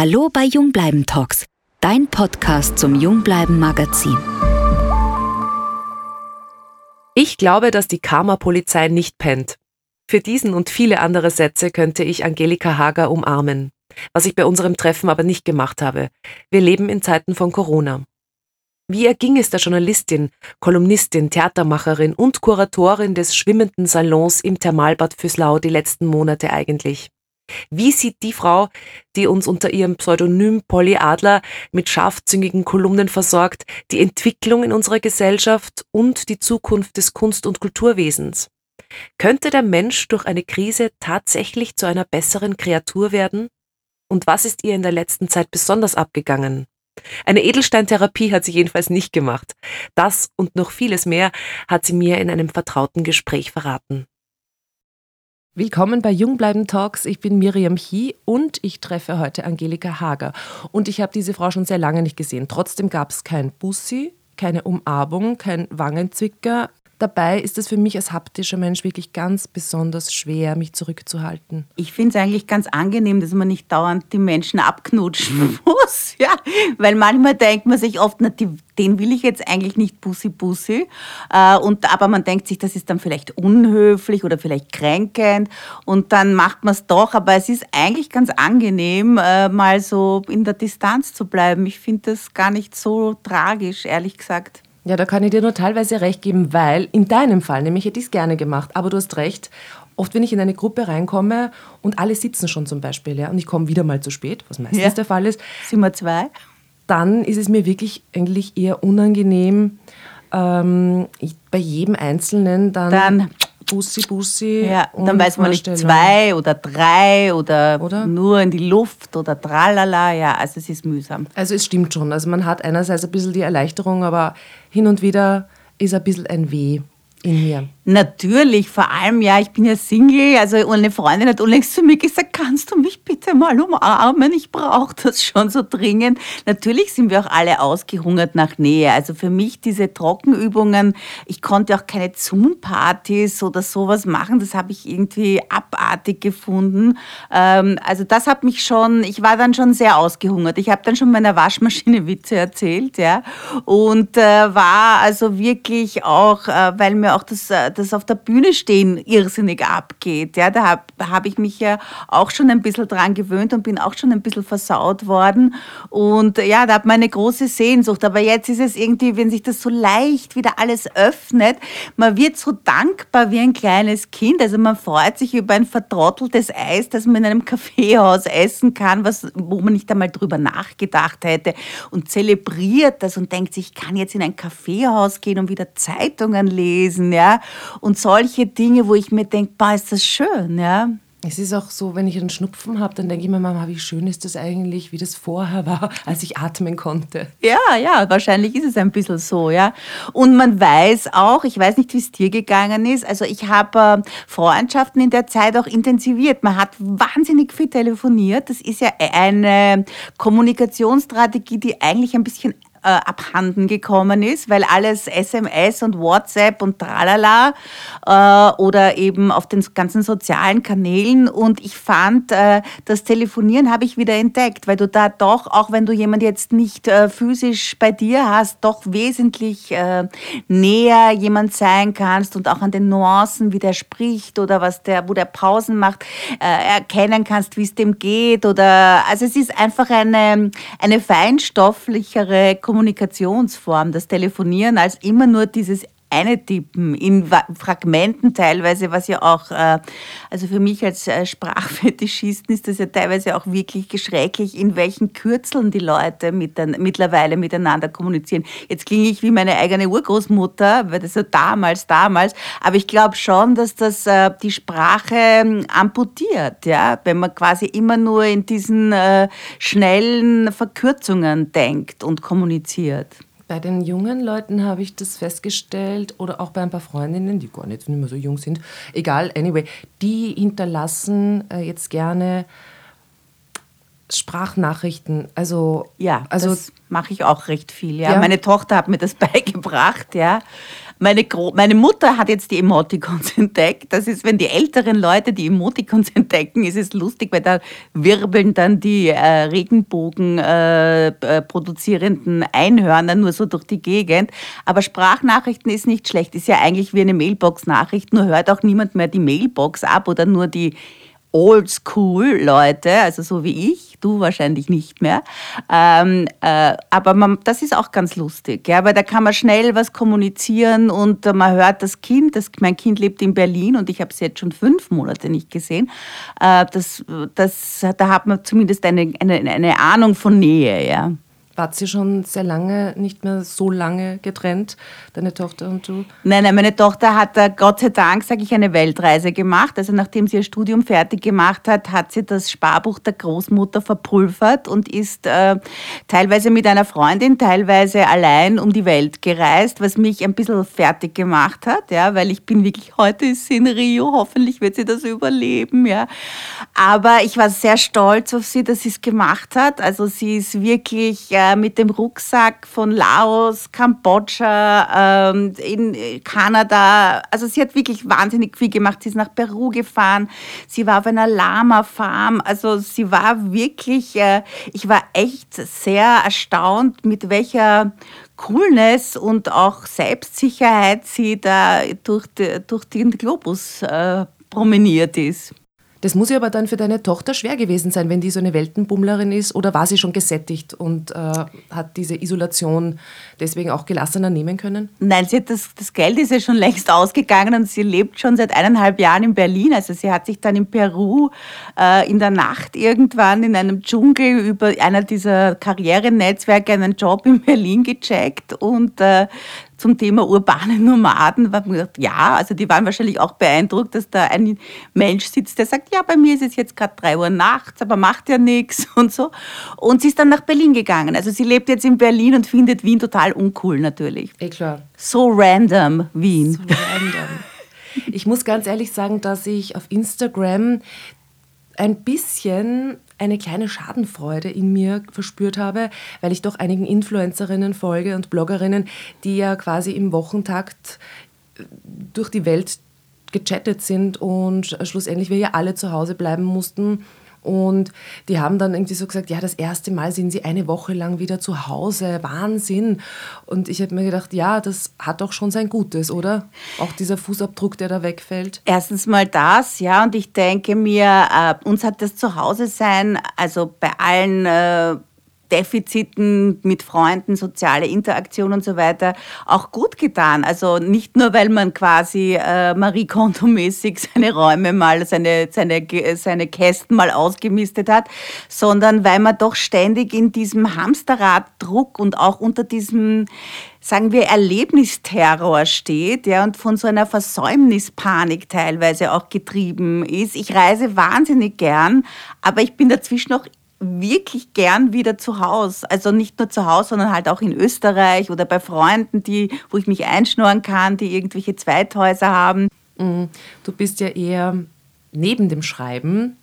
Hallo bei Jungbleiben Talks, dein Podcast zum Jungbleiben Magazin. Ich glaube, dass die Karma-Polizei nicht pennt. Für diesen und viele andere Sätze könnte ich Angelika Hager umarmen, was ich bei unserem Treffen aber nicht gemacht habe. Wir leben in Zeiten von Corona. Wie erging es der Journalistin, Kolumnistin, Theatermacherin und Kuratorin des schwimmenden Salons im Thermalbad Füßlau die letzten Monate eigentlich? Wie sieht die Frau, die uns unter ihrem Pseudonym Polly Adler mit scharfzüngigen Kolumnen versorgt, die Entwicklung in unserer Gesellschaft und die Zukunft des Kunst- und Kulturwesens? Könnte der Mensch durch eine Krise tatsächlich zu einer besseren Kreatur werden? Und was ist ihr in der letzten Zeit besonders abgegangen? Eine Edelsteintherapie hat sie jedenfalls nicht gemacht. Das und noch vieles mehr hat sie mir in einem vertrauten Gespräch verraten. Willkommen bei Jungbleiben Talks. Ich bin Miriam Hie und ich treffe heute Angelika Hager. Und ich habe diese Frau schon sehr lange nicht gesehen. Trotzdem gab es kein Bussi, keine Umarmung, kein Wangenzwicker, Dabei ist es für mich als haptischer Mensch wirklich ganz besonders schwer, mich zurückzuhalten. Ich finde es eigentlich ganz angenehm, dass man nicht dauernd die Menschen abknutschen muss. Ja? Weil manchmal denkt man sich oft, na, die, den will ich jetzt eigentlich nicht bussi bussi. Äh, aber man denkt sich, das ist dann vielleicht unhöflich oder vielleicht kränkend. Und dann macht man es doch. Aber es ist eigentlich ganz angenehm, äh, mal so in der Distanz zu bleiben. Ich finde das gar nicht so tragisch, ehrlich gesagt. Ja, da kann ich dir nur teilweise recht geben, weil in deinem Fall, nämlich hätte ich es gerne gemacht, aber du hast recht, oft wenn ich in eine Gruppe reinkomme und alle sitzen schon zum Beispiel, ja, und ich komme wieder mal zu spät, was meistens ja. der Fall ist. Sind wir zwei? Dann ist es mir wirklich eigentlich eher unangenehm, ähm, bei jedem Einzelnen dann, dann Bussi, Bussi. Ja, dann weiß man nicht zwei oder drei oder, oder, nur in die Luft oder tralala. Ja, also es ist mühsam. Also es stimmt schon. Also man hat einerseits ein bisschen die Erleichterung, aber hin und wieder ist ein bisschen ein Weh in mir. Natürlich, vor allem, ja, ich bin ja Single. Also eine Freundin hat unlängst zu mir gesagt, kannst du mich bitte mal umarmen? Ich brauche das schon so dringend. Natürlich sind wir auch alle ausgehungert nach Nähe. Also für mich diese Trockenübungen, ich konnte auch keine Zoom-Partys oder sowas machen. Das habe ich irgendwie abartig gefunden. Ähm, also das hat mich schon, ich war dann schon sehr ausgehungert. Ich habe dann schon meiner Waschmaschine Witze erzählt, ja. Und äh, war also wirklich auch, äh, weil mir auch das, äh, das auf der Bühne stehen irrsinnig abgeht. Ja, da habe hab ich mich ja auch schon ein bisschen dran gewöhnt und bin auch schon ein bisschen versaut worden. Und ja, da hat man eine große Sehnsucht. Aber jetzt ist es irgendwie, wenn sich das so leicht wieder alles öffnet, man wird so dankbar wie ein kleines Kind. Also man freut sich über ein vertrotteltes Eis, das man in einem Kaffeehaus essen kann, was, wo man nicht einmal drüber nachgedacht hätte und zelebriert das und denkt sich, ich kann jetzt in ein Kaffeehaus gehen und wieder Zeitungen lesen, ja und solche Dinge, wo ich mir denke, boah, ist das schön, ja. Es ist auch so, wenn ich einen Schnupfen habe, dann denke ich mir, Mama, wie schön ist das eigentlich, wie das vorher war, als ich atmen konnte. Ja, ja, wahrscheinlich ist es ein bisschen so, ja. Und man weiß auch, ich weiß nicht, wie es dir gegangen ist, also ich habe äh, Freundschaften in der Zeit auch intensiviert. Man hat wahnsinnig viel telefoniert. Das ist ja eine Kommunikationsstrategie, die eigentlich ein bisschen äh, abhanden gekommen ist, weil alles SMS und WhatsApp und tralala äh, oder eben auf den ganzen sozialen Kanälen. Und ich fand, äh, das Telefonieren habe ich wieder entdeckt, weil du da doch, auch wenn du jemand jetzt nicht äh, physisch bei dir hast, doch wesentlich äh, näher jemand sein kannst und auch an den Nuancen, wie der spricht oder was der, wo der Pausen macht, äh, erkennen kannst, wie es dem geht oder, also es ist einfach eine, eine feinstofflichere Kommunikationsform, das Telefonieren, als immer nur dieses eine tippen in Fragmenten teilweise, was ja auch, äh, also für mich als äh, Sprachfetischisten ist das ja teilweise auch wirklich geschrecklich, in welchen Kürzeln die Leute mit, mittlerweile miteinander kommunizieren. Jetzt klinge ich wie meine eigene Urgroßmutter, weil das ja damals, damals, aber ich glaube schon, dass das äh, die Sprache ähm, amputiert, ja, wenn man quasi immer nur in diesen schnellen Verkürzungen denkt und kommuniziert. Bei den jungen Leuten habe ich das festgestellt oder auch bei ein paar Freundinnen, die gar nicht mehr so jung sind. Egal, anyway, die hinterlassen äh, jetzt gerne Sprachnachrichten. Also ja, also das mache ich auch recht viel. Ja. ja. meine Tochter hat mir das beigebracht. Ja, Meine, Gro meine Mutter hat jetzt die Emoticons entdeckt. Das ist, wenn die älteren Leute die Emoticons entdecken, ist es lustig, weil da wirbeln dann die äh, Regenbogen äh, äh, produzierenden Einhörner nur so durch die Gegend. Aber Sprachnachrichten ist nicht schlecht. Ist ja eigentlich wie eine Mailbox-Nachricht, nur hört auch niemand mehr die Mailbox ab oder nur die Oldschool-Leute, also so wie ich, du wahrscheinlich nicht mehr. Ähm, äh, aber man, das ist auch ganz lustig, ja, weil da kann man schnell was kommunizieren und äh, man hört das Kind, das, mein Kind lebt in Berlin und ich habe es jetzt schon fünf Monate nicht gesehen. Äh, das, das, da hat man zumindest eine, eine, eine Ahnung von Nähe, ja. Wart sie schon sehr lange, nicht mehr so lange getrennt, deine Tochter und du? Nein, nein, meine Tochter hat da Gott sei Dank, sage ich, eine Weltreise gemacht. Also nachdem sie ihr Studium fertig gemacht hat, hat sie das Sparbuch der Großmutter verpulvert und ist äh, teilweise mit einer Freundin, teilweise allein um die Welt gereist, was mich ein bisschen fertig gemacht hat, ja, weil ich bin wirklich, heute ist sie in Rio, hoffentlich wird sie das überleben, ja. Aber ich war sehr stolz auf sie, dass sie es gemacht hat. Also sie ist wirklich äh, mit dem Rucksack von Laos, Kambodscha, ähm, in Kanada. Also sie hat wirklich wahnsinnig viel gemacht. Sie ist nach Peru gefahren. Sie war auf einer Lama-Farm. Also sie war wirklich, äh, ich war echt sehr erstaunt, mit welcher Coolness und auch Selbstsicherheit sie da durch, durch den Globus äh, promeniert ist. Das muss ja aber dann für deine Tochter schwer gewesen sein, wenn die so eine Weltenbummlerin ist. Oder war sie schon gesättigt und äh, hat diese Isolation deswegen auch gelassener nehmen können? Nein, sie hat das, das Geld ist ja schon längst ausgegangen und sie lebt schon seit eineinhalb Jahren in Berlin. Also sie hat sich dann in Peru äh, in der Nacht irgendwann in einem Dschungel über einer dieser Karrierenetzwerke einen Job in Berlin gecheckt und äh, zum Thema urbane Nomaden, war mir gedacht, ja, also die waren wahrscheinlich auch beeindruckt, dass da ein Mensch sitzt, der sagt, ja, bei mir ist es jetzt gerade drei Uhr nachts, aber macht ja nichts und so. Und sie ist dann nach Berlin gegangen. Also sie lebt jetzt in Berlin und findet Wien total uncool natürlich. Eh klar. So random Wien. So random. Ich muss ganz ehrlich sagen, dass ich auf Instagram ein bisschen eine kleine Schadenfreude in mir verspürt habe, weil ich doch einigen Influencerinnen folge und Bloggerinnen, die ja quasi im Wochentakt äh, durch die Welt gechattet sind und schlussendlich wir ja alle zu Hause bleiben mussten und die haben dann irgendwie so gesagt, ja, das erste Mal sind sie eine Woche lang wieder zu Hause, Wahnsinn. Und ich habe mir gedacht, ja, das hat doch schon sein Gutes, oder? Auch dieser Fußabdruck, der da wegfällt. Erstens mal das, ja, und ich denke mir, äh, uns hat das Zuhause sein, also bei allen äh, Defiziten mit Freunden, soziale Interaktion und so weiter auch gut getan. Also nicht nur, weil man quasi äh, Marie Kondo-mäßig seine Räume mal, seine, seine, seine Kästen mal ausgemistet hat, sondern weil man doch ständig in diesem Hamsterraddruck und auch unter diesem sagen wir, Erlebnisterror steht ja, und von so einer Versäumnispanik teilweise auch getrieben ist. Ich reise wahnsinnig gern, aber ich bin dazwischen auch wirklich gern wieder zu Hause. Also nicht nur zu Hause, sondern halt auch in Österreich oder bei Freunden, die, wo ich mich einschnurren kann, die irgendwelche Zweithäuser haben. Mhm. Du bist ja eher neben dem Schreiben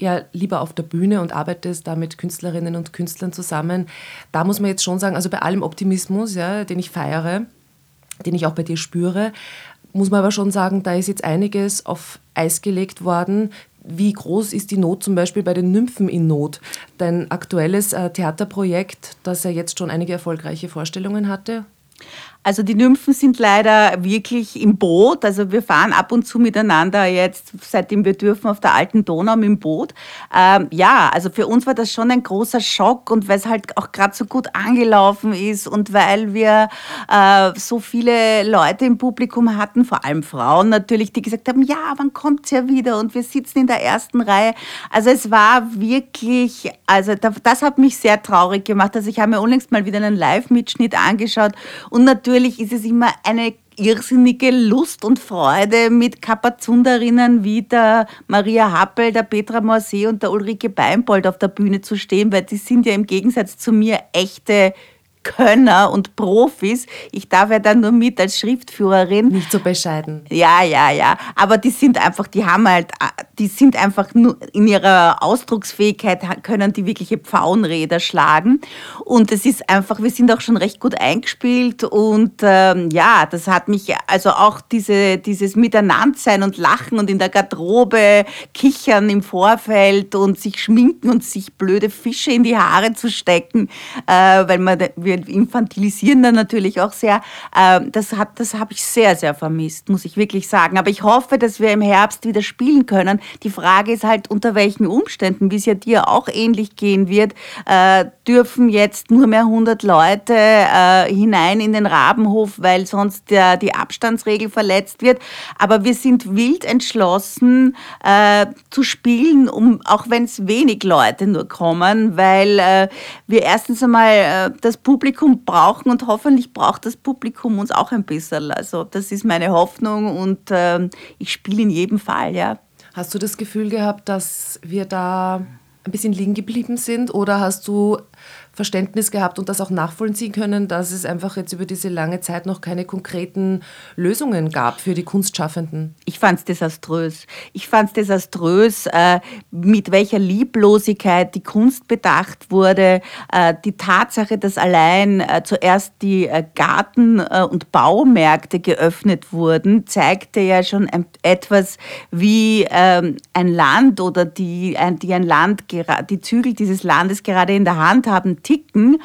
ja lieber auf der Bühne und arbeitest da mit Künstlerinnen und Künstlern zusammen. Da muss man jetzt schon sagen, also bei allem Optimismus, ja, den ich feiere, den ich auch bei dir spüre, muss man aber schon sagen, da ist jetzt einiges auf Eis gelegt worden, wie groß ist die Not zum Beispiel bei den Nymphen in Not? Dein aktuelles äh, Theaterprojekt, das ja jetzt schon einige erfolgreiche Vorstellungen hatte? Also die Nymphen sind leider wirklich im Boot. Also wir fahren ab und zu miteinander jetzt, seitdem wir dürfen, auf der alten Donau dem Boot. Ähm, ja, also für uns war das schon ein großer Schock und weil es halt auch gerade so gut angelaufen ist und weil wir äh, so viele Leute im Publikum hatten, vor allem Frauen natürlich, die gesagt haben, ja, wann kommt es ja wieder? Und wir sitzen in der ersten Reihe. Also es war wirklich, also das hat mich sehr traurig gemacht. Also ich habe mir unlängst mal wieder einen Live-Mitschnitt angeschaut und natürlich ist es immer eine irrsinnige Lust und Freude mit Kapazunderinnen wie der Maria Happel, der Petra Morsee und der Ulrike Beimbold auf der Bühne zu stehen, weil die sind ja im Gegensatz zu mir echte Könner und Profis. Ich darf ja dann nur mit als Schriftführerin. Nicht so bescheiden. Ja, ja, ja. Aber die sind einfach, die haben halt, die sind einfach nur in ihrer Ausdrucksfähigkeit können die wirkliche Pfauenräder schlagen. Und es ist einfach, wir sind auch schon recht gut eingespielt und ähm, ja, das hat mich, also auch diese, dieses Miteinandersein und Lachen und in der Garderobe kichern im Vorfeld und sich schminken und sich blöde Fische in die Haare zu stecken, äh, weil man, wir infantilisieren dann natürlich auch sehr. Ähm, das hat, das habe ich sehr, sehr vermisst, muss ich wirklich sagen. Aber ich hoffe, dass wir im Herbst wieder spielen können. Die Frage ist halt, unter welchen Umständen, wie es ja dir auch ähnlich gehen wird, äh, dürfen jetzt nur mehr 100 Leute äh, hinein in den Rabenhof, weil sonst die Abstandsregel verletzt wird. Aber wir sind wild entschlossen äh, zu spielen, um, auch wenn es wenig Leute nur kommen, weil wir erstens einmal das Publikum brauchen und hoffentlich braucht das Publikum uns auch ein bisschen. Also das ist meine Hoffnung und äh, ich spiele in jedem Fall, ja. Hast du das Gefühl gehabt, dass wir da ein bisschen liegen geblieben sind oder hast du Verständnis gehabt und das auch nachvollziehen können, dass es einfach jetzt über diese lange Zeit noch keine konkreten Lösungen gab für die Kunstschaffenden? Ich fand es desaströs. Ich fand es desaströs, äh, mit welcher Lieblosigkeit die Kunst bedacht wurde. Äh, die Tatsache, dass allein äh, zuerst die äh, Garten- äh, und Baumärkte geöffnet wurden, zeigte ja schon etwas, wie ähm, ein Land oder die, die ein Land, die Zügel dieses Landes gerade in der Hand haben, ticken.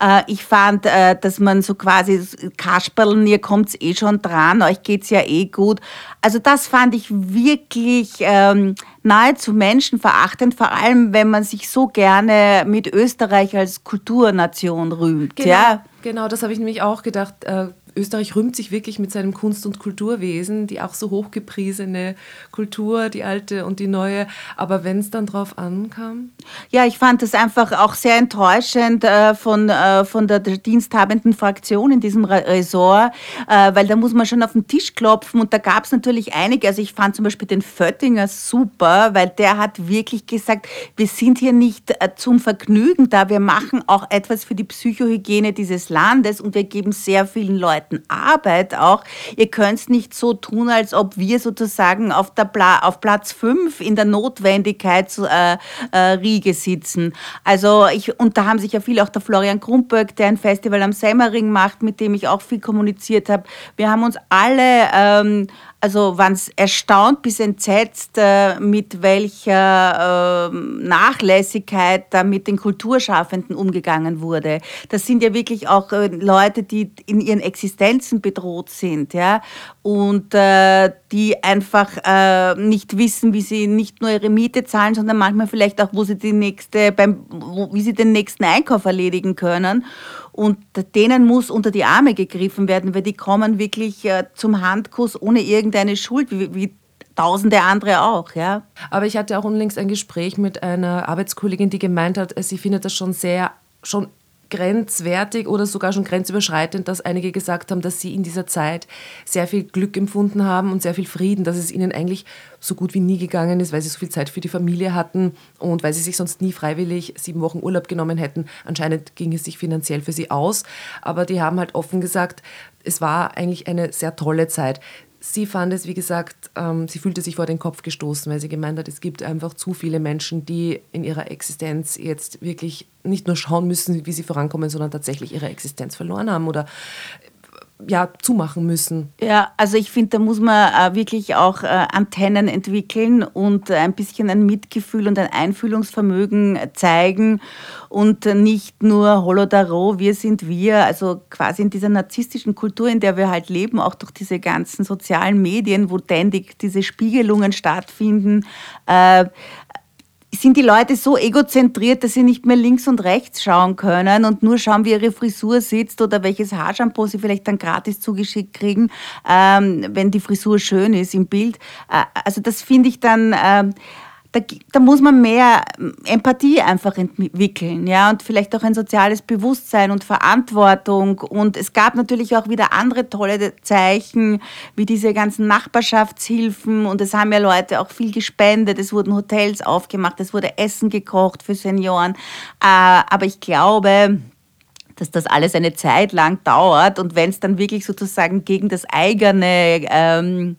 Äh, ich fand, äh, dass man so quasi Kasperln, ihr kommt eh schon dran, euch geht's ja eh gut. Also das fand ich wirklich ähm, nahezu menschenverachtend, vor allem wenn man sich so gerne mit Österreich als Kulturnation rühmt. Genau, ja? genau das habe ich nämlich auch gedacht. Äh Österreich rühmt sich wirklich mit seinem Kunst- und Kulturwesen, die auch so hochgepriesene Kultur, die alte und die neue. Aber wenn es dann drauf ankam? Ja, ich fand das einfach auch sehr enttäuschend äh, von, äh, von der, diensthabenden Fraktion in diesem Ressort, äh, weil da muss man schon auf den Tisch klopfen und da gab es natürlich einige. Also ich fand zum Beispiel den Föttinger super, weil der hat wirklich gesagt, wir sind hier nicht zum Vergnügen da, wir machen auch etwas für die Psychohygiene dieses Landes und wir geben sehr vielen Leuten harten Arbeit auch. Ihr könnt nicht so tun, als ob wir sozusagen auf, der Pla auf Platz 5 in der Notwendigkeitsriege äh, äh, sitzen. Also ich, und da haben sich ja viele, auch der Florian Grumböck, der ein Festival am Semmering macht, mit dem ich auch viel kommuniziert habe. Wir haben uns alle ähm, also waren erstaunt bis entsetzt, äh, mit welcher ähm, Nachlässigkeit da mit den Kulturschaffenden umgegangen wurde. Das sind ja wirklich auch äh, Leute, die in ihren Existenzen bedroht sind, ja, und äh, die einfach nicht wissen, wie sie nicht nur ihre Miete zahlen, sondern manchmal vielleicht auch, wo sie die nächste, beim, wie sie den nächsten Einkauf erledigen können. Und denen muss unter die Arme gegriffen werden, weil die kommen wirklich äh, zum Handkuss ohne irgendeine Schuld, wie, wie tausende andere auch, ja. Aber ich hatte auch unlängst ein Gespräch mit einer Arbeitskollegin, die gemeint hat, sie findet das schon sehr, schon grenzwertig oder sogar schon grenzüberschreitend, dass einige gesagt haben, dass sie in dieser Zeit sehr viel Glück empfunden haben und sehr viel Frieden, dass es ihnen eigentlich so gut wie nie gegangen ist, weil sie so viel Zeit für die Familie hatten und weil sie sich sonst nie freiwillig sieben Wochen Urlaub genommen hätten. Anscheinend ging es sich finanziell für sie aus, aber die haben halt offen gesagt, es war eigentlich eine sehr tolle Zeit. Sie fand es, wie gesagt, ähm, sie fühlte sich vor den Kopf gestoßen, weil sie gemeint hat, es gibt einfach zu viele Menschen, die in ihrer Existenz jetzt wirklich nicht nur schauen müssen, wie sie vorankommen, sondern tatsächlich ihre Existenz verloren haben oder ja, zumachen müssen. Ja, also ich finde, da muss man äh, wirklich auch äh, Antennen entwickeln und ein bisschen ein Mitgefühl und ein Einfühlungsvermögen zeigen und nicht nur Holodaro, wir sind wir, also quasi in dieser narzisstischen Kultur, in der wir halt leben, auch durch diese ganzen sozialen Medien, wo ständig diese Spiegelungen stattfinden, äh, sind die Leute so egozentriert, dass sie nicht mehr links und rechts schauen können und nur schauen, wie ihre Frisur sitzt oder welches Haarshampoo sie vielleicht dann gratis zugeschickt kriegen, ähm, wenn die Frisur schön ist im Bild. Äh, also das finde ich dann... Ähm, da, da, muss man mehr ähm, Empathie einfach entwickeln, ja, und vielleicht auch ein soziales Bewusstsein und Verantwortung. Und es gab natürlich auch wieder andere tolle Zeichen, wie diese ganzen Nachbarschaftshilfen. Und es haben ja Leute auch viel gespendet. Es wurden Hotels aufgemacht, es wurde Essen gekocht für Senioren. Äh, aber ich glaube, dass das alles eine Zeit lang dauert und wenn es dann wirklich sozusagen gegen das eigene ähm,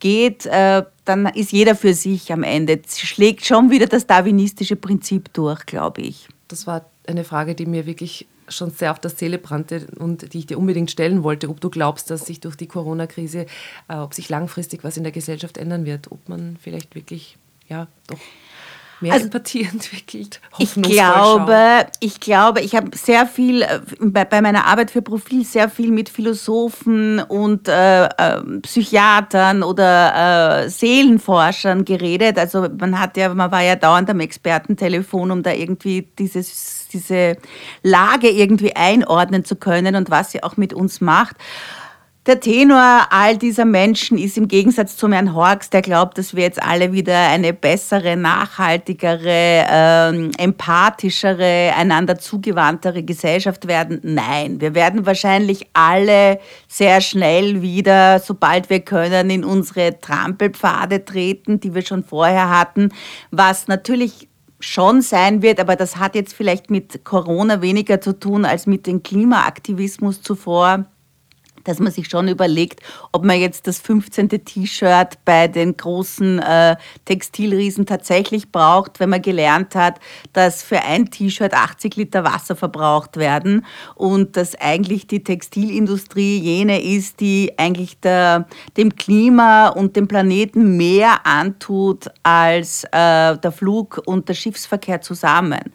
geht, äh, dann ist jeder für sich am Ende. Schlägt schon wieder das darwinistische Prinzip durch, glaube ich. Das war eine Frage, die mir wirklich schon sehr auf der Seele brannte und die ich dir unbedingt stellen wollte, ob du glaubst, dass sich durch die Corona-Krise, äh, ob sich langfristig was in der Gesellschaft ändern wird, ob man vielleicht wirklich, ja, doch mehr also, Empathie entwickelt. Ich glaube, ich glaube, ich habe sehr viel äh, bei, bei, meiner Arbeit für Profil sehr viel mit Philosophen und äh, äh, Psychiatern oder äh, Seelenforschern geredet. Also man hat ja, man war ja dauernd am Expertentelefon, um da irgendwie dieses, diese Lage irgendwie einordnen zu können und was sie auch mit uns macht. Der Tenor all dieser Menschen ist im Gegensatz zu Herrn Horks, der glaubt, dass wir jetzt alle wieder eine bessere, nachhaltigere, ähm, empathischere, einander zugewandtere Gesellschaft werden. Nein, wir werden wahrscheinlich alle sehr schnell wieder, sobald wir können, in unsere Trampelpfade treten, die wir schon vorher hatten, was natürlich schon sein wird, aber das hat jetzt vielleicht mit Corona weniger zu tun als mit dem Klimaaktivismus zuvor dass man sich schon überlegt, ob man jetzt das 15. T-Shirt bei den großen äh, Textilriesen tatsächlich braucht, wenn man gelernt hat, dass für ein T-Shirt 80 Liter Wasser verbraucht werden und dass eigentlich die Textilindustrie jene ist, die eigentlich der, dem Klima und dem Planeten mehr antut als äh, der Flug und der Schiffsverkehr zusammen.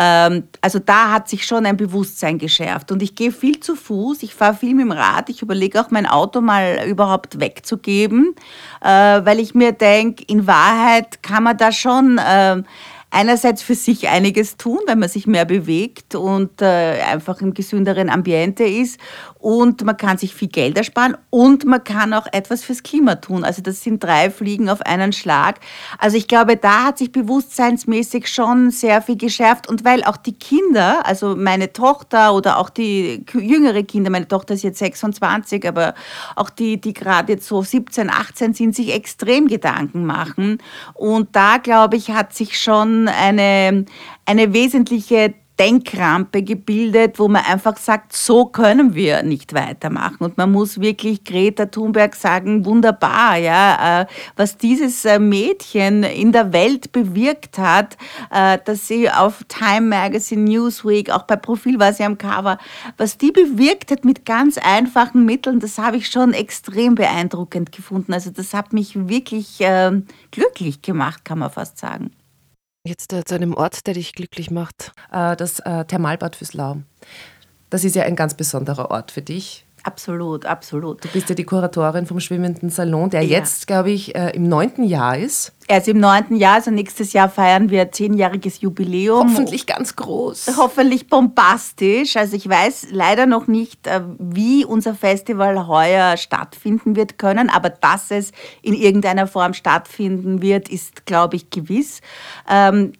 Ähm, also da hat sich schon ein Bewusstsein geschärft. Und ich gehe viel zu Fuß, ich fahre viel mit dem Rad, ich überlege auch mein Auto mal überhaupt wegzugeben, äh, weil ich mir denke, in Wahrheit kann man da schon äh, einerseits für sich einiges tun, wenn man sich mehr bewegt und äh, einfach im gesünderen Ambiente ist. Und man kann sich viel Geld ersparen und man kann auch etwas fürs Klima tun. Also das sind drei Fliegen auf einen Schlag. Also ich glaube, da hat sich bewusstseinsmäßig schon sehr viel geschärft. Und weil auch die Kinder, also meine Tochter oder auch die jüngere Kinder, meine Tochter ist jetzt 26, aber auch die, die gerade jetzt so 17, 18 sind, sich extrem Gedanken machen. Und da, glaube ich, hat sich schon eine, eine wesentliche Denkrampe gebildet, wo man einfach sagt, so können wir nicht weitermachen. Und man muss wirklich Greta Thunberg sagen, wunderbar, ja, äh, was dieses äh, Mädchen in der Welt bewirkt hat, äh, dass sie auf Time Magazine, Newsweek, auch bei Profil war sie am Cover, was die bewirkt hat mit ganz einfachen Mitteln, das habe ich schon extrem beeindruckend gefunden. Also das hat mich wirklich glücklich gemacht, kann man fast sagen. Jetzt äh, zu einem Ort, der dich glücklich macht. Äh, das äh, Thermalbad Füßlau. Das ist ja ein ganz besonderer Ort für dich. Absolut, absolut. Du bist ja die Kuratorin vom Schwimmenden Salon, der ja. jetzt, glaube ich, äh, im neunten Jahr ist. Er ist im neunten Jahr, also nächstes Jahr feiern wir zehnjähriges Jubiläum. Hoffentlich ganz groß. Hoffentlich bombastisch. Also ich weiß leider noch nicht, äh, wie unser Festival heuer stattfinden wird können, aber dass es in irgendeiner Form stattfinden wird, ist, glaube ich, gewiss. Ähm,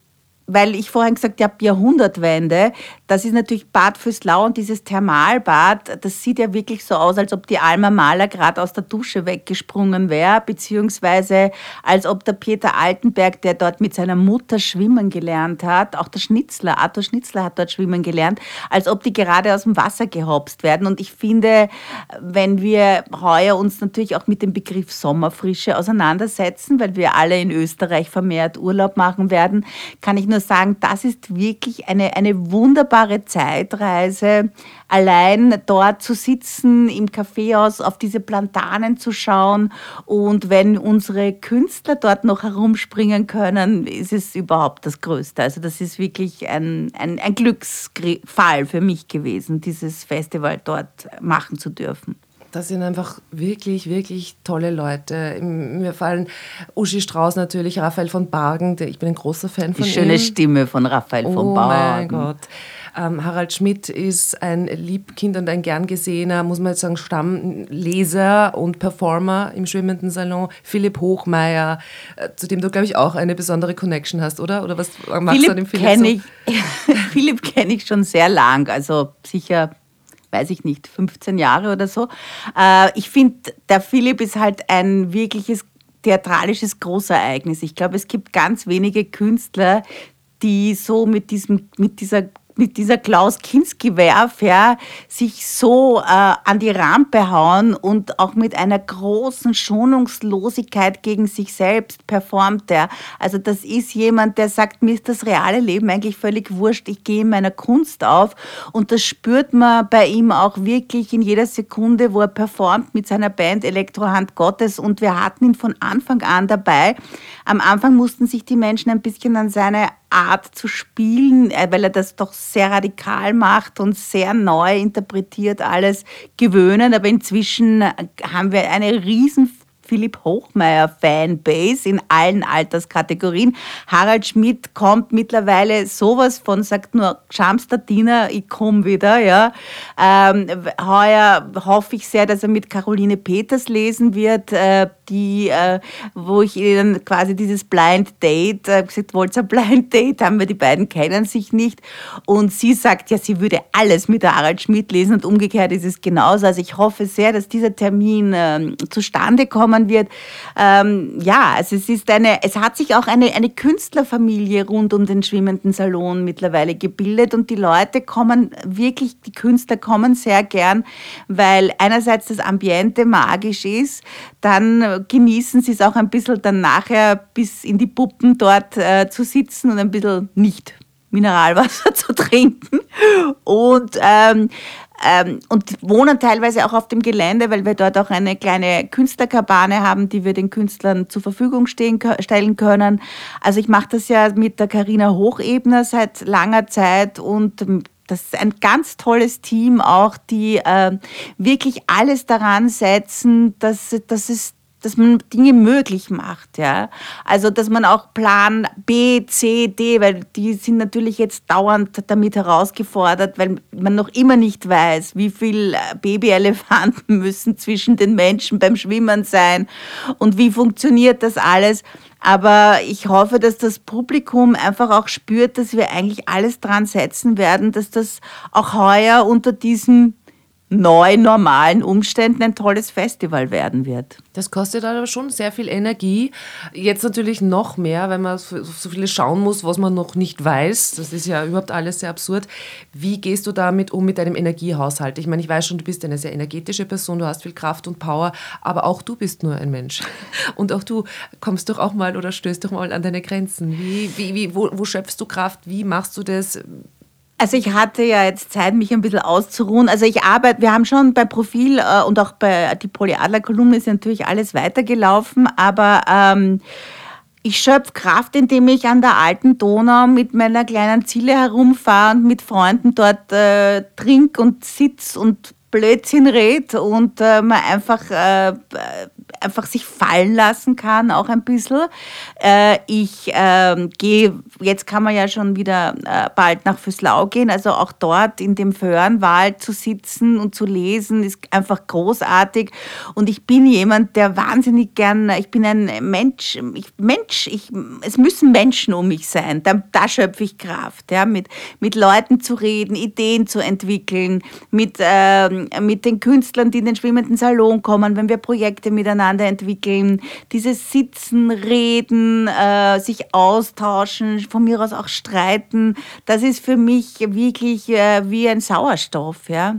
weil ich vorhin gesagt habe, Jahrhundertwende, das ist natürlich Bad Füßlau und dieses Thermalbad, das sieht ja wirklich so aus, als ob die Alma Mahler gerade aus der Dusche weggesprungen wäre, beziehungsweise als ob der Peter Altenberg, der dort mit seiner Mutter schwimmen gelernt hat, auch der Schnitzler, Arthur Schnitzler hat dort schwimmen gelernt, als ob die gerade aus dem Wasser gehopst werden. Und ich finde, wenn wir heuer uns natürlich auch mit dem Begriff Sommerfrische auseinandersetzen, weil wir alle in Österreich vermehrt Urlaub machen werden, kann ich nur sagen, das ist wirklich eine, eine wunderbare Zeitreise, allein dort zu sitzen, im Kaffeehaus auf diese Plantanen zu schauen. Und wenn unsere Künstler dort noch herumspringen können, ist es überhaupt das Größte. Also das ist wirklich ein, ein, ein Glücksfall für mich gewesen, dieses Festival dort machen zu dürfen. Das sind einfach wirklich, wirklich tolle Leute. Mir fallen Uschi Strauß natürlich, Raphael von Bargen, ich bin ein großer Fan von Die schöne ihm. Stimme von Raphael von oh Bargen. Oh mein Gott. Ähm, Harald Schmidt ist ein Liebkind und ein gern gesehener, muss man jetzt sagen, Stammleser und Performer im schwimmenden Salon. Philipp Hochmeier, äh, zu dem du, glaube ich, auch eine besondere Connection hast, oder? Oder was magst Philipp du an dem Philipp kenn so? Ich, Philipp kenne ich schon sehr lang, also sicher weiß ich nicht, 15 Jahre oder so. Äh, ich finde, der Philipp ist halt ein wirkliches theatralisches Großereignis. Ich glaube, es gibt ganz wenige Künstler, die so mit, diesem, mit dieser mit dieser Klaus-Kinski-Werf ja, sich so äh, an die Rampe hauen und auch mit einer großen Schonungslosigkeit gegen sich selbst performt er. Also das ist jemand, der sagt, mir ist das reale Leben eigentlich völlig wurscht, ich gehe in meiner Kunst auf und das spürt man bei ihm auch wirklich in jeder Sekunde, wo er performt mit seiner Band Elektrohand Gottes und wir hatten ihn von Anfang an dabei. Am Anfang mussten sich die Menschen ein bisschen an seine Art zu spielen, äh, weil er das doch sehr radikal macht und sehr neu interpretiert alles gewöhnen. Aber inzwischen haben wir eine riesen Philipp Hochmeier Fanbase in allen Alterskategorien. Harald Schmidt kommt mittlerweile sowas von, sagt nur Schamstadiner, ich komme wieder. Ja. Ähm, heuer hoffe ich sehr, dass er mit Caroline Peters lesen wird, äh, die, äh, wo ich ihnen quasi dieses Blind Date, äh, gesagt, wollt ihr ein Blind Date haben wir, die beiden kennen sich nicht. Und sie sagt, ja, sie würde alles mit Harald Schmidt lesen und umgekehrt ist es genauso. Also ich hoffe sehr, dass dieser Termin ähm, zustande kommen wird. Ähm, ja, also es ist eine, es hat sich auch eine, eine Künstlerfamilie rund um den schwimmenden Salon mittlerweile gebildet und die Leute kommen wirklich, die Künstler kommen sehr gern, weil einerseits das Ambiente magisch ist, dann genießen sie es auch ein bisschen dann nachher bis in die Puppen dort äh, zu sitzen und ein bisschen nicht Mineralwasser zu trinken. Und ähm, ähm, und wohnen teilweise auch auf dem Gelände, weil wir dort auch eine kleine Künstlerkabane haben, die wir den Künstlern zur Verfügung stehen, stellen können. Also ich mache das ja mit der Karina Hochebner seit langer Zeit und das ist ein ganz tolles Team auch, die äh, wirklich alles daran setzen, dass, dass es dass man Dinge möglich macht, ja. Also, dass man auch Plan B, C, D, weil die sind natürlich jetzt dauernd damit herausgefordert, weil man noch immer nicht weiß, wie viel äh, Babyelefanten müssen zwischen den Menschen beim Schwimmen sein und wie funktioniert das alles. Aber ich hoffe, dass das Publikum einfach auch spürt, dass wir eigentlich alles dran setzen werden, dass das auch heuer unter diesem neu normalen Umständen ein tolles Festival werden wird. Das kostet aber schon sehr viel Energie. Jetzt natürlich noch mehr, wenn man so vieles schauen muss, was man noch nicht weiß. Das ist ja überhaupt alles sehr absurd. Wie gehst du damit um mit deinem Energiehaushalt? Ich meine, ich weiß schon, du bist eine sehr energetische Person, du hast viel Kraft und Power, aber auch du bist nur ein Mensch. Und auch du kommst doch auch mal oder stößt doch mal an deine Grenzen. Wie, wie, wie, wo, wo schöpfst du Kraft? Wie machst du das? Also ich hatte ja jetzt Zeit, mich ein bisschen auszuruhen. Also ich arbeite, wir haben schon bei Profil äh, und auch bei die Polyadler-Kolumne ist natürlich alles weitergelaufen, aber ähm, ich schöpfe Kraft, indem ich an der alten Donau mit meiner kleinen Ziele herumfahre und mit Freunden dort äh, trink und sitz und Blödsinn redet und äh, man einfach, äh, einfach sich fallen lassen kann, auch ein bisschen. Äh, ich ähm, gehe, jetzt kann man ja schon wieder äh, bald nach Füßlau gehen, also auch dort in dem Föhrenwald zu sitzen und zu lesen, ist einfach großartig. Und ich bin jemand, der wahnsinnig gern, ich bin ein Mensch, ich, Mensch, ich, es müssen Menschen um mich sein, da, da schöpfe ich Kraft, ja, mit, mit Leuten zu reden, Ideen zu entwickeln, mit ähm, mit den Künstlern, die in den schwimmenden Salon kommen, wenn wir Projekte miteinander entwickeln, dieses Sitzen, Reden, äh, sich austauschen, von mir aus auch streiten, das ist für mich wirklich äh, wie ein Sauerstoff, ja.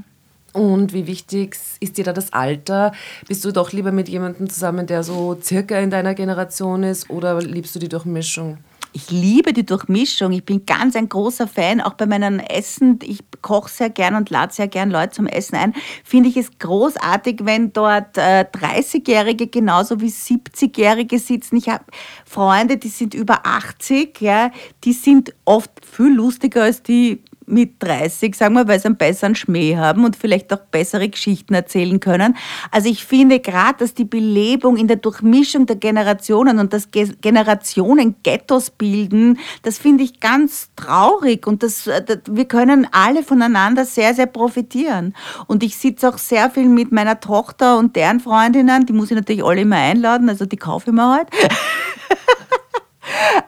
Und wie wichtig ist dir da das Alter? Bist du doch lieber mit jemandem zusammen, der so circa in deiner Generation ist, oder liebst du die Durchmischung? Ich liebe die Durchmischung. Ich bin ganz ein großer Fan, auch bei meinen Essen. Ich koche sehr gern und lade sehr gern Leute zum Essen ein. Finde ich es großartig, wenn dort äh, 30-Jährige genauso wie 70-Jährige sitzen. Ich habe Freunde, die sind über 80, ja, die sind oft viel lustiger als die mit 30, sagen wir, weil sie einen besseren Schmäh haben und vielleicht auch bessere Geschichten erzählen können. Also ich finde gerade, dass die Belebung in der Durchmischung der Generationen und das Generationen Ghettos bilden, das finde ich ganz traurig und das, äh, das, wir können alle voneinander sehr, sehr profitieren. Und ich sitze auch sehr viel mit meiner Tochter und deren Freundinnen, die muss ich natürlich alle immer einladen, also die kaufe ich mir halt.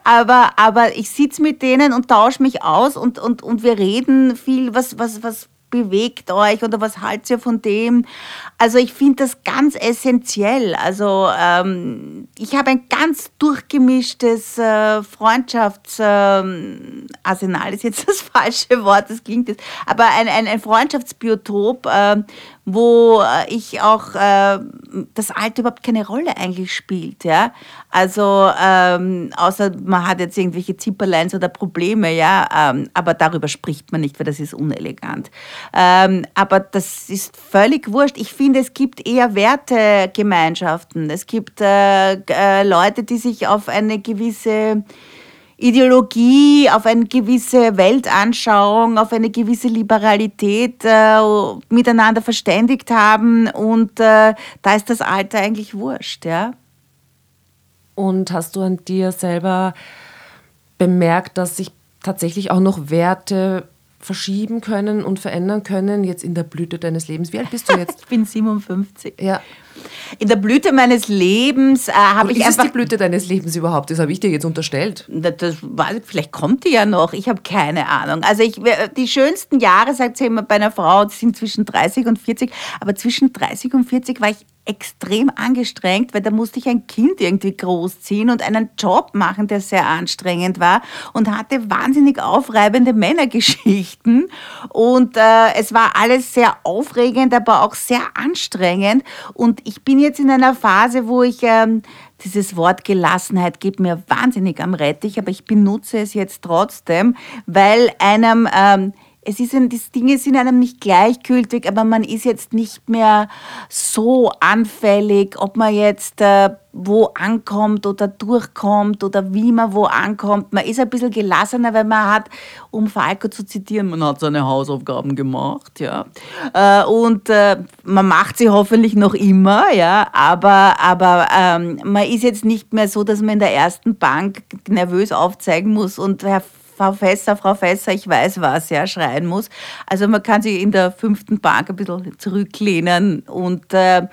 aber, aber ich sitze mit denen und tausche mich aus und, und, und wir reden viel, was, was, was bewegt euch oder was haltet ihr von dem? Also ich finde das ganz essentiell. Also ähm, ich habe ein ganz durchgemischtes äh, Freundschaftsarsenal, ähm, ist jetzt das falsche Wort, das klingt jetzt, aber ein, ein, ein Freundschaftsbiotop, äh, wo äh, ich auch äh, das Alter überhaupt keine Rolle eigentlich spielt. Ja? Also ähm, außer man hat jetzt irgendwelche Zipperleins oder Probleme, ja, ähm, aber darüber spricht man nicht, weil das ist unelegant. Ähm, aber das ist völlig wurscht. Ich finde, es gibt eher Wertegemeinschaften. Es gibt äh, äh, Leute, die sich auf eine gewisse Ideologie, auf eine gewisse Weltanschauung, auf eine gewisse Liberalität äh, miteinander verständigt haben und äh, da ist das Alter eigentlich wurscht, ja. Und hast du an dir selber bemerkt, dass sich tatsächlich auch noch Werte verschieben können und verändern können, jetzt in der Blüte deines Lebens? Wie alt bist du jetzt? ich bin 57. Ja. In der Blüte meines Lebens äh, habe ich ist einfach... Ist die Blüte deines Lebens überhaupt? Das habe ich dir jetzt unterstellt. Das, das, vielleicht kommt die ja noch. Ich habe keine Ahnung. Also ich, die schönsten Jahre, sagt sie immer bei einer Frau, sind zwischen 30 und 40. Aber zwischen 30 und 40 war ich extrem angestrengt, weil da musste ich ein Kind irgendwie großziehen und einen Job machen, der sehr anstrengend war und hatte wahnsinnig aufreibende Männergeschichten und äh, es war alles sehr aufregend, aber auch sehr anstrengend und ich bin jetzt in einer Phase, wo ich ähm, dieses Wort Gelassenheit geht mir wahnsinnig am Rettich, aber ich benutze es jetzt trotzdem, weil einem ähm, es ist die Dinge sind einem nicht gleichgültig, aber man ist jetzt nicht mehr so anfällig, ob man jetzt äh, wo ankommt oder durchkommt oder wie man wo ankommt. Man ist ein bisschen gelassener, weil man hat, um Falco zu zitieren, man hat seine Hausaufgaben gemacht, ja. Äh, und äh, man macht sie hoffentlich noch immer, ja, aber, aber ähm, man ist jetzt nicht mehr so, dass man in der ersten Bank nervös aufzeigen muss und Herr Frau Fässer, Frau Fässer, ich weiß was, ja, schreien muss. Also man kann sich in der fünften Bank ein bisschen zurücklehnen und äh,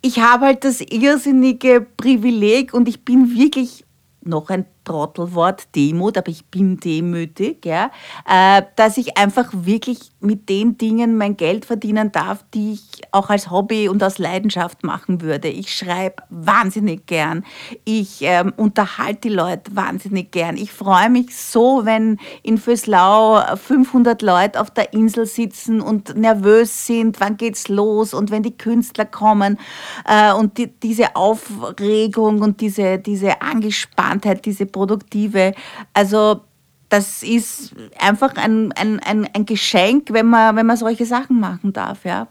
ich habe halt das irrsinnige Privileg und ich bin wirklich noch ein Trottelwort, Demut, aber ich bin demütig, ja, äh, dass ich einfach wirklich mit den Dingen mein Geld verdienen darf, die ich auch als Hobby und aus Leidenschaft machen würde. Ich schreibe wahnsinnig gern. Ich ähm, unterhalte die Leute wahnsinnig gern. Ich freue mich so, wenn in Föslau 500 Leute auf der Insel sitzen und nervös sind, wann geht's los und wenn die Künstler kommen äh, und die, diese Aufregung und diese, diese Angespanntheit, diese Produktive. Also das ist einfach ein, ein, ein, ein Geschenk, wenn man, wenn man solche Sachen machen darf, ja.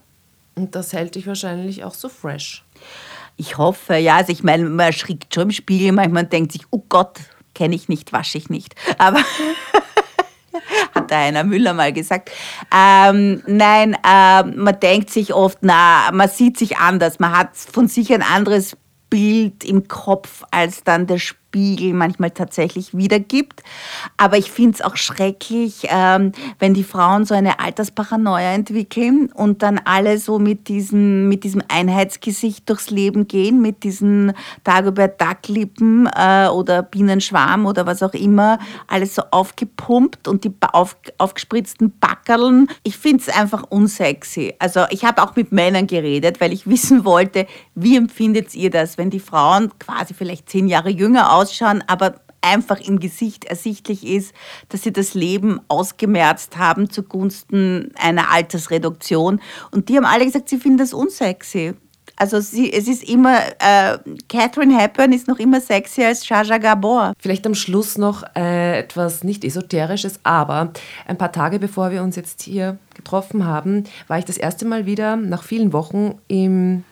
Und das hält dich wahrscheinlich auch so fresh. Ich hoffe, ja. Also ich meine, man schreckt schon im Spiegel manchmal denkt sich, oh Gott, kenne ich nicht, wasche ich nicht. Aber hat der Heiner Müller mal gesagt. Ähm, nein, äh, man denkt sich oft, na, man sieht sich anders, man hat von sich ein anderes Bild im Kopf, als dann der Spiegel Spiegel manchmal tatsächlich wiedergibt. Aber ich finde es auch schrecklich, ähm, wenn die Frauen so eine Altersparanoia entwickeln und dann alle so mit diesem, mit diesem Einheitsgesicht durchs Leben gehen, mit diesen Dagobert Ducklippen äh, oder Bienenschwarm oder was auch immer, alles so aufgepumpt und die auf, aufgespritzten Backerln. Ich finde es einfach unsexy. Also ich habe auch mit Männern geredet, weil ich wissen wollte, wie empfindet ihr das, wenn die Frauen quasi vielleicht zehn Jahre jünger aussehen, ausschauen, aber einfach im Gesicht ersichtlich ist, dass sie das Leben ausgemerzt haben zugunsten einer Altersreduktion. Und die haben alle gesagt, sie finden das unsexy. Also sie, es ist immer, äh, Catherine Hepburn ist noch immer sexy als Jaja Gabor. Vielleicht am Schluss noch äh, etwas nicht Esoterisches, aber ein paar Tage bevor wir uns jetzt hier getroffen haben, war ich das erste Mal wieder nach vielen Wochen im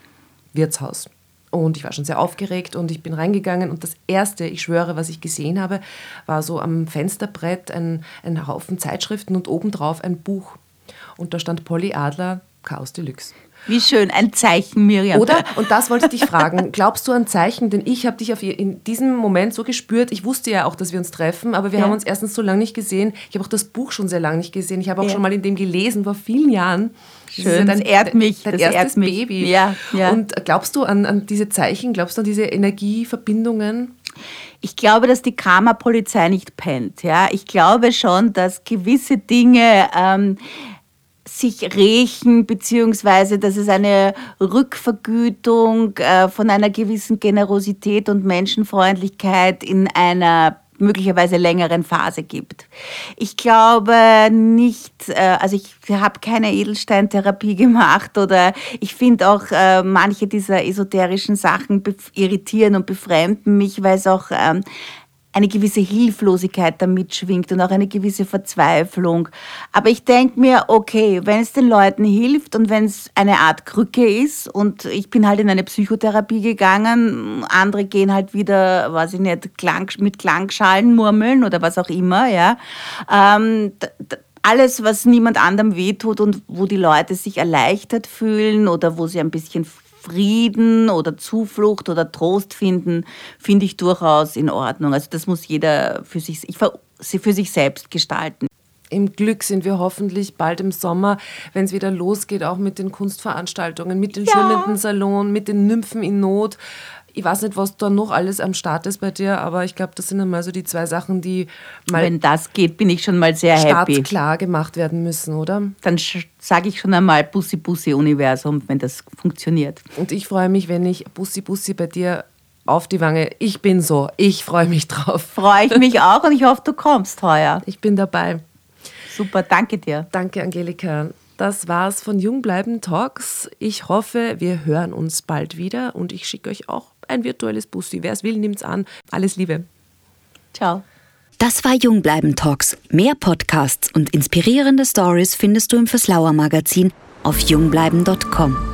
Wirtshaus. Und ich war schon sehr aufgeregt und ich bin reingegangen und das Erste, ich schwöre, was ich gesehen habe, war so am Fensterbrett ein, ein Haufen Zeitschriften und obendrauf ein Buch. Und da stand Polly Adler, Chaos Deluxe. Wie schön, ein Zeichen, Miriam. Oder? Und das wollte ich dich fragen. Glaubst du an Zeichen? Denn ich habe dich auf, in diesem Moment so gespürt. Ich wusste ja auch, dass wir uns treffen, aber wir ja. haben uns erstens so lange nicht gesehen. Ich habe auch das Buch schon sehr lange nicht gesehen. Ich habe auch ja. schon mal in dem gelesen, vor vielen Jahren. Schön, das, dein, das ehrt mich. Dein das erstes mich. Baby. Ja, ja. Und glaubst du an, an diese Zeichen? Glaubst du an diese Energieverbindungen? Ich glaube, dass die Karma-Polizei nicht pennt. Ja? Ich glaube schon, dass gewisse Dinge... Ähm, sich rächen, beziehungsweise dass es eine Rückvergütung äh, von einer gewissen Generosität und Menschenfreundlichkeit in einer möglicherweise längeren Phase gibt. Ich glaube nicht, äh, also ich habe keine Edelsteintherapie gemacht oder ich finde auch äh, manche dieser esoterischen Sachen irritieren und befremden mich, weil es auch ähm, eine gewisse Hilflosigkeit da mitschwingt und auch eine gewisse Verzweiflung. Aber ich denke mir, okay, wenn es den Leuten hilft und wenn es eine Art Krücke ist und ich bin halt in eine Psychotherapie gegangen, andere gehen halt wieder, weiß ich nicht, Klang, mit Klangschalen murmeln oder was auch immer, ja. Ähm, alles, was niemand anderem wehtut und wo die Leute sich erleichtert fühlen oder wo sie ein bisschen Frieden oder Zuflucht oder Trost finden, finde ich durchaus in Ordnung. Also das muss jeder für sich, für sich selbst gestalten. Im Glück sind wir hoffentlich bald im Sommer, wenn es wieder losgeht, auch mit den Kunstveranstaltungen, mit den ja. schwimmenden Salon, mit den Nymphen in Not ich weiß nicht, was da noch alles am Start ist bei dir, aber ich glaube, das sind einmal so die zwei Sachen, die mal. Wenn das geht, bin ich schon mal sehr happy. klar gemacht werden müssen, oder? Dann sage ich schon einmal Bussi Bussi Universum, wenn das funktioniert. Und ich freue mich, wenn ich Bussi Bussi bei dir auf die Wange. Ich bin so, ich freue mich drauf. Freue ich mich auch und ich hoffe, du kommst heuer. Ich bin dabei. Super, danke dir. Danke, Angelika. Das war's von Jungbleiben Talks. Ich hoffe, wir hören uns bald wieder und ich schicke euch auch ein virtuelles Bussi. Wer es will, nimmt's an. Alles Liebe. Ciao. Das war Jungbleiben Talks. Mehr Podcasts und inspirierende Stories findest du im Verslauer Magazin auf jungbleiben.com.